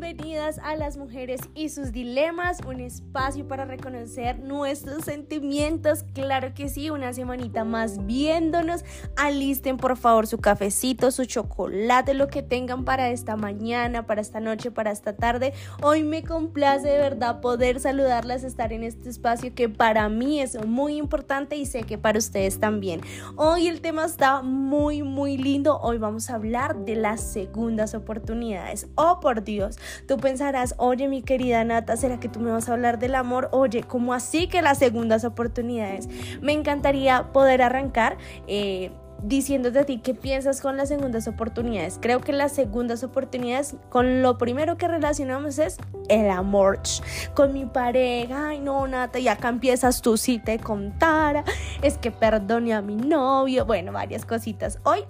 bienvenidas a las mujeres y sus dilemas, un espacio para reconocer nuestros sentimientos, claro que sí, una semanita más viéndonos, alisten por favor su cafecito, su chocolate, lo que tengan para esta mañana, para esta noche, para esta tarde, hoy me complace de verdad poder saludarlas, estar en este espacio que para mí es muy importante y sé que para ustedes también. Hoy el tema está muy muy lindo, hoy vamos a hablar de las segundas oportunidades. Oh, por Dios, tú pensarás, oye mi querida Nata, ¿será que tú me vas a hablar del amor? Oye, ¿cómo así que las segundas oportunidades? Me encantaría poder arrancar. Eh, diciéndote a ti qué piensas con las segundas oportunidades. Creo que las segundas oportunidades, con lo primero que relacionamos es el amor. Con mi pareja, ay no, Nata, y acá empiezas tú si te contara, es que perdone a mi novio, bueno, varias cositas. Hoy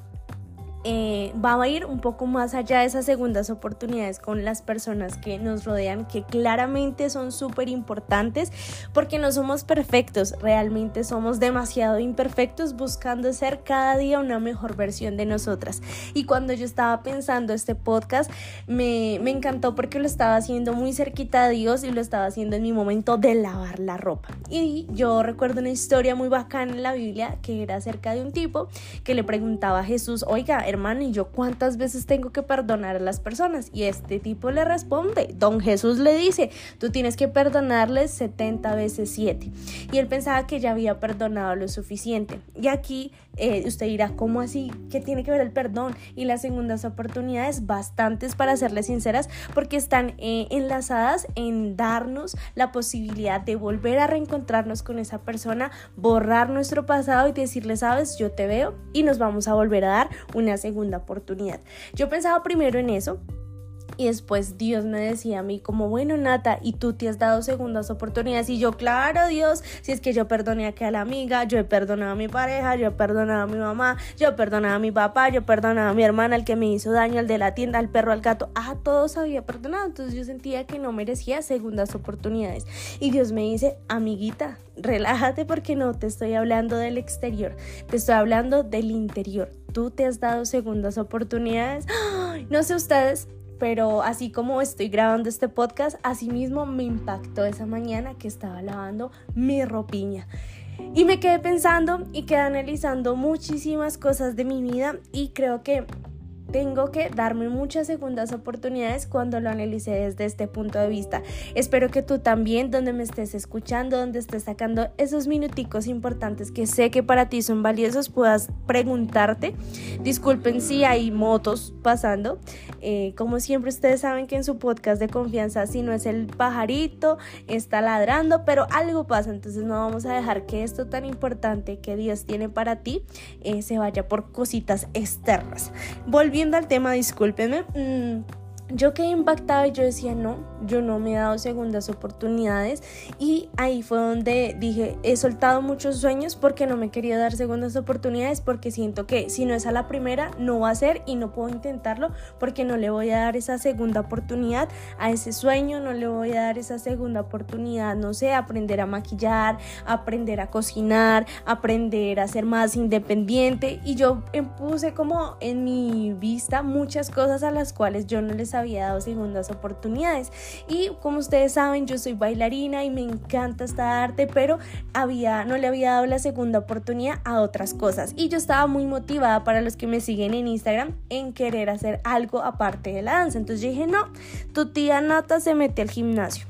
eh, va a ir un poco más allá de esas segundas oportunidades con las personas que nos rodean, que claramente son súper importantes, porque no somos perfectos, realmente somos demasiado imperfectos buscando ser cada día una mejor versión de nosotras. Y cuando yo estaba pensando este podcast, me, me encantó porque lo estaba haciendo muy cerquita de Dios y lo estaba haciendo en mi momento de lavar la ropa. Y yo recuerdo una historia muy bacana en la Biblia que era acerca de un tipo que le preguntaba a Jesús, oiga, hermano, ¿y yo cuántas veces tengo que perdonar a las personas? Y este tipo le responde, don Jesús le dice, tú tienes que perdonarles 70 veces 7. Y él pensaba que ya había perdonado lo suficiente. Y aquí eh, usted dirá, ¿cómo así? ¿Qué tiene que ver el perdón? Y las segundas oportunidades, bastantes para serles sinceras, porque están eh, enlazadas en darnos la posibilidad de volver a reencontrarnos con esa persona, borrar nuestro pasado y decirle, sabes, yo te veo y nos vamos a volver a dar una segunda oportunidad. Yo pensaba primero en eso, y después Dios me decía a mí como, bueno, Nata, ¿y tú te has dado segundas oportunidades? Y yo, claro, Dios, si es que yo perdoné a a la amiga, yo he perdonado a mi pareja, yo he perdonado a mi mamá, yo he perdonado a mi papá, yo he perdonado a mi hermana, el que me hizo daño, el de la tienda, al perro, al gato, a todos había perdonado. Entonces yo sentía que no merecía segundas oportunidades. Y Dios me dice, amiguita, relájate porque no te estoy hablando del exterior, te estoy hablando del interior. Tú te has dado segundas oportunidades. No sé ustedes, pero así como estoy grabando este podcast, así mismo me impactó esa mañana que estaba lavando mi ropiña. Y me quedé pensando y quedé analizando muchísimas cosas de mi vida y creo que tengo que darme muchas segundas oportunidades cuando lo analice desde este punto de vista. Espero que tú también, donde me estés escuchando, donde estés sacando esos minuticos importantes que sé que para ti son valiosos, puedas preguntarte. Disculpen si hay motos pasando. Eh, como siempre, ustedes saben que en su podcast de confianza, si no es el pajarito, está ladrando, pero algo pasa. Entonces no vamos a dejar que esto tan importante que Dios tiene para ti eh, se vaya por cositas externas. Volviendo al tema, discúlpenme. Mm, yo quedé impactada y yo decía, no, yo no me he dado segundas oportunidades y ahí fue donde dije, he soltado muchos sueños porque no me quería dar segundas oportunidades porque siento que si no es a la primera no va a ser y no puedo intentarlo porque no le voy a dar esa segunda oportunidad a ese sueño, no le voy a dar esa segunda oportunidad, no sé, aprender a maquillar, aprender a cocinar, aprender a ser más independiente y yo puse como en mi vista muchas cosas a las cuales yo no les había dado segundas oportunidades. Y como ustedes saben, yo soy bailarina y me encanta esta arte, pero había, no le había dado la segunda oportunidad a otras cosas. Y yo estaba muy motivada para los que me siguen en Instagram en querer hacer algo aparte de la danza. Entonces yo dije, no, tu tía Nata se mete al gimnasio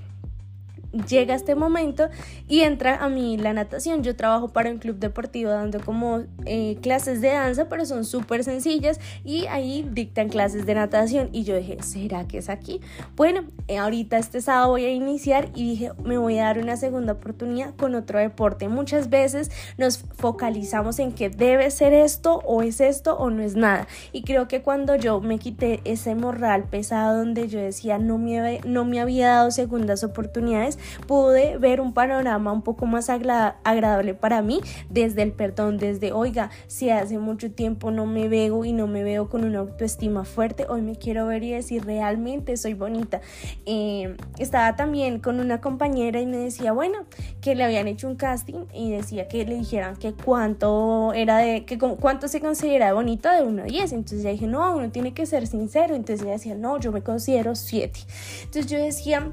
llega este momento y entra a mí la natación. Yo trabajo para un club deportivo dando como eh, clases de danza, pero son súper sencillas y ahí dictan clases de natación. Y yo dije, ¿será que es aquí? Bueno, eh, ahorita este sábado voy a iniciar y dije, me voy a dar una segunda oportunidad con otro deporte. Muchas veces nos focalizamos en que debe ser esto o es esto o no es nada. Y creo que cuando yo me quité ese morral pesado donde yo decía no me, no me había dado segundas oportunidades, pude ver un panorama un poco más agradable para mí desde el perdón, desde, oiga, si hace mucho tiempo no me veo y no me veo con una autoestima fuerte, hoy me quiero ver y decir realmente soy bonita. Eh, estaba también con una compañera y me decía, bueno, que le habían hecho un casting y decía que le dijeran que cuánto era de, que cuánto se considera bonita de 1 a 10. Entonces ella dije, no, uno tiene que ser sincero. Entonces ella decía, no, yo me considero 7. Entonces yo decía,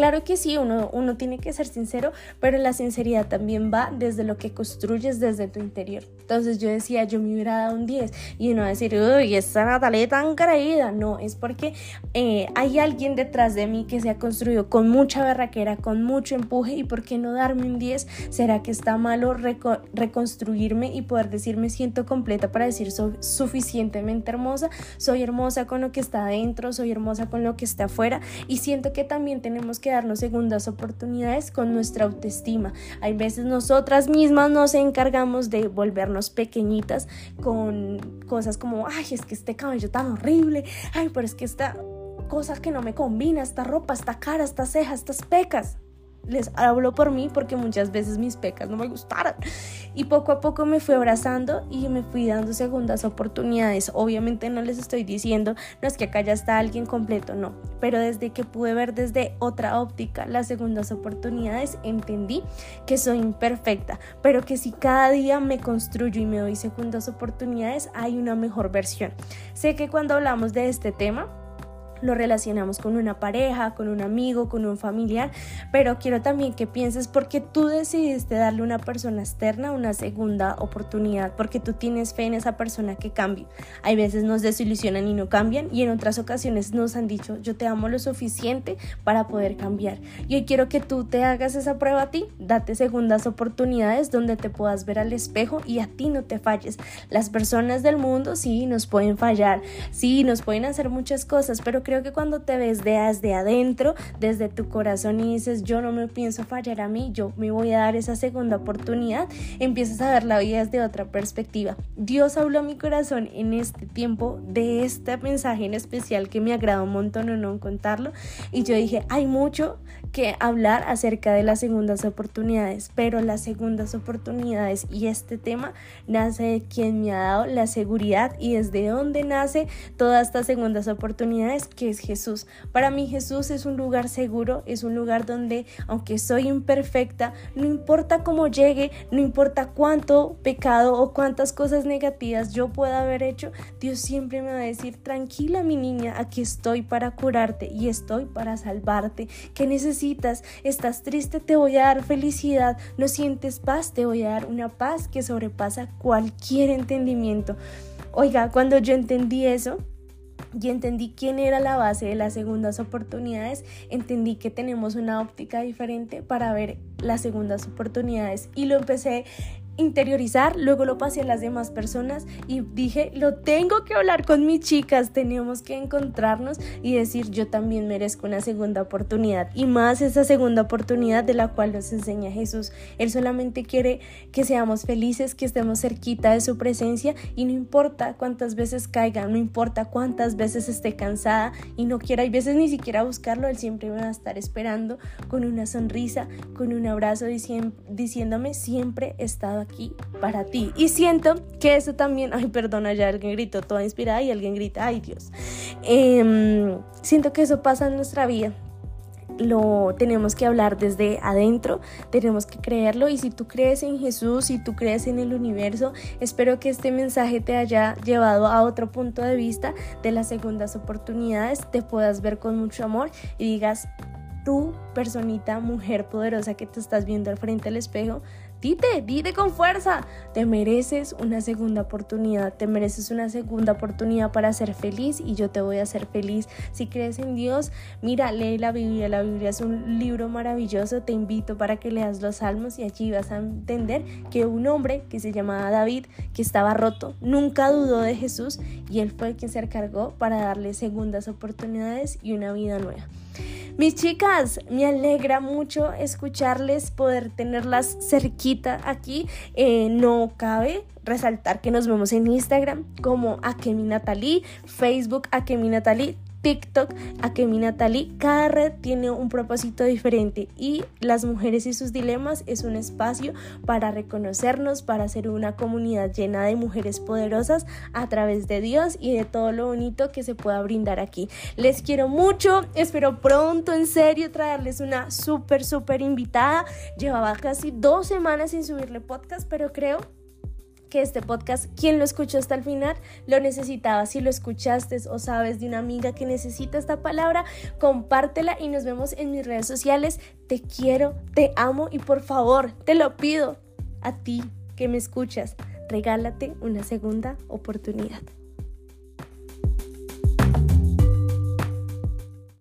Claro que sí, uno, uno tiene que ser sincero, pero la sinceridad también va desde lo que construyes desde tu interior. Entonces yo decía, yo me hubiera dado un 10 y no decir, uy, esa Natalia tan creída. No, es porque eh, hay alguien detrás de mí que se ha construido con mucha berraquera, con mucho empuje y por qué no darme un 10? ¿Será que está malo reconstruirme y poder decir me siento completa para decir soy suficientemente hermosa? Soy hermosa con lo que está adentro, soy hermosa con lo que está afuera y siento que también tenemos que darnos segundas oportunidades con nuestra autoestima. Hay veces nosotras mismas nos encargamos de volvernos pequeñitas con cosas como, ay, es que este cabello tan horrible, ay, pero es que esta cosa que no me combina, esta ropa, esta cara, esta ceja, estas pecas les hablo por mí porque muchas veces mis pecas no me gustaron. Y poco a poco me fui abrazando y me fui dando segundas oportunidades. Obviamente no les estoy diciendo, no es que acá ya está alguien completo, no. Pero desde que pude ver desde otra óptica las segundas oportunidades, entendí que soy imperfecta, pero que si cada día me construyo y me doy segundas oportunidades, hay una mejor versión. Sé que cuando hablamos de este tema, lo relacionamos con una pareja, con un amigo, con un familiar, pero quiero también que pienses porque tú decidiste darle a una persona externa una segunda oportunidad, porque tú tienes fe en esa persona que cambie. Hay veces nos desilusionan y no cambian y en otras ocasiones nos han dicho, yo te amo lo suficiente para poder cambiar. Y hoy quiero que tú te hagas esa prueba a ti, date segundas oportunidades donde te puedas ver al espejo y a ti no te falles. Las personas del mundo sí nos pueden fallar, sí nos pueden hacer muchas cosas, pero creo que cuando te ves desde adentro, desde tu corazón y dices, yo no me pienso fallar a mí, yo me voy a dar esa segunda oportunidad, empiezas a ver la vida desde otra perspectiva. Dios habló a mi corazón en este tiempo de este mensaje en especial que me agrada un montón o no contarlo. Y yo dije, hay mucho que hablar acerca de las segundas oportunidades, pero las segundas oportunidades y este tema nace de quien me ha dado la seguridad y desde dónde nace todas estas segundas oportunidades es Jesús. Para mí Jesús es un lugar seguro, es un lugar donde aunque soy imperfecta, no importa cómo llegue, no importa cuánto pecado o cuántas cosas negativas yo pueda haber hecho, Dios siempre me va a decir, tranquila mi niña, aquí estoy para curarte y estoy para salvarte. ¿Qué necesitas? ¿Estás triste? Te voy a dar felicidad. ¿No sientes paz? Te voy a dar una paz que sobrepasa cualquier entendimiento. Oiga, cuando yo entendí eso, y entendí quién era la base de las segundas oportunidades, entendí que tenemos una óptica diferente para ver las segundas oportunidades y lo empecé interiorizar, luego lo pasé a las demás personas y dije, lo tengo que hablar con mis chicas, tenemos que encontrarnos y decir, yo también merezco una segunda oportunidad y más esa segunda oportunidad de la cual nos enseña Jesús. Él solamente quiere que seamos felices, que estemos cerquita de su presencia y no importa cuántas veces caiga, no importa cuántas veces esté cansada y no quiera, hay veces ni siquiera buscarlo, Él siempre va a estar esperando con una sonrisa, con un abrazo diciéndome, siempre he estado aquí para ti. Y siento que eso también, ay, perdona, ya alguien gritó toda inspirada y alguien grita, ay Dios. Em, siento que eso pasa en nuestra vida. Lo tenemos que hablar desde adentro, tenemos que creerlo y si tú crees en Jesús, si tú crees en el universo, espero que este mensaje te haya llevado a otro punto de vista de las segundas oportunidades, te puedas ver con mucho amor y digas, tú, personita, mujer poderosa que te estás viendo al frente del espejo, Dite, dite con fuerza. Te mereces una segunda oportunidad. Te mereces una segunda oportunidad para ser feliz y yo te voy a hacer feliz. Si crees en Dios, mira, lee la Biblia. La Biblia es un libro maravilloso. Te invito para que leas los salmos y allí vas a entender que un hombre que se llamaba David, que estaba roto, nunca dudó de Jesús y él fue quien se encargó para darle segundas oportunidades y una vida nueva. Mis chicas, me alegra mucho escucharles, poder tenerlas cerquita aquí. Eh, no cabe resaltar que nos vemos en Instagram como Akemi Natalie, Facebook Akemi Natalie, TikTok, Akemi Natalie. Cada red tiene un propósito diferente y las mujeres y sus dilemas es un espacio para reconocernos, para ser una comunidad llena de mujeres poderosas a través de Dios y de todo lo bonito que se pueda brindar aquí. Les quiero mucho, espero pronto en serio traerles una súper, súper invitada. Llevaba casi dos semanas sin subirle podcast, pero creo que este podcast, quien lo escuchó hasta el final, lo necesitaba. Si lo escuchaste o sabes de una amiga que necesita esta palabra, compártela y nos vemos en mis redes sociales. Te quiero, te amo y por favor, te lo pido a ti que me escuchas, regálate una segunda oportunidad.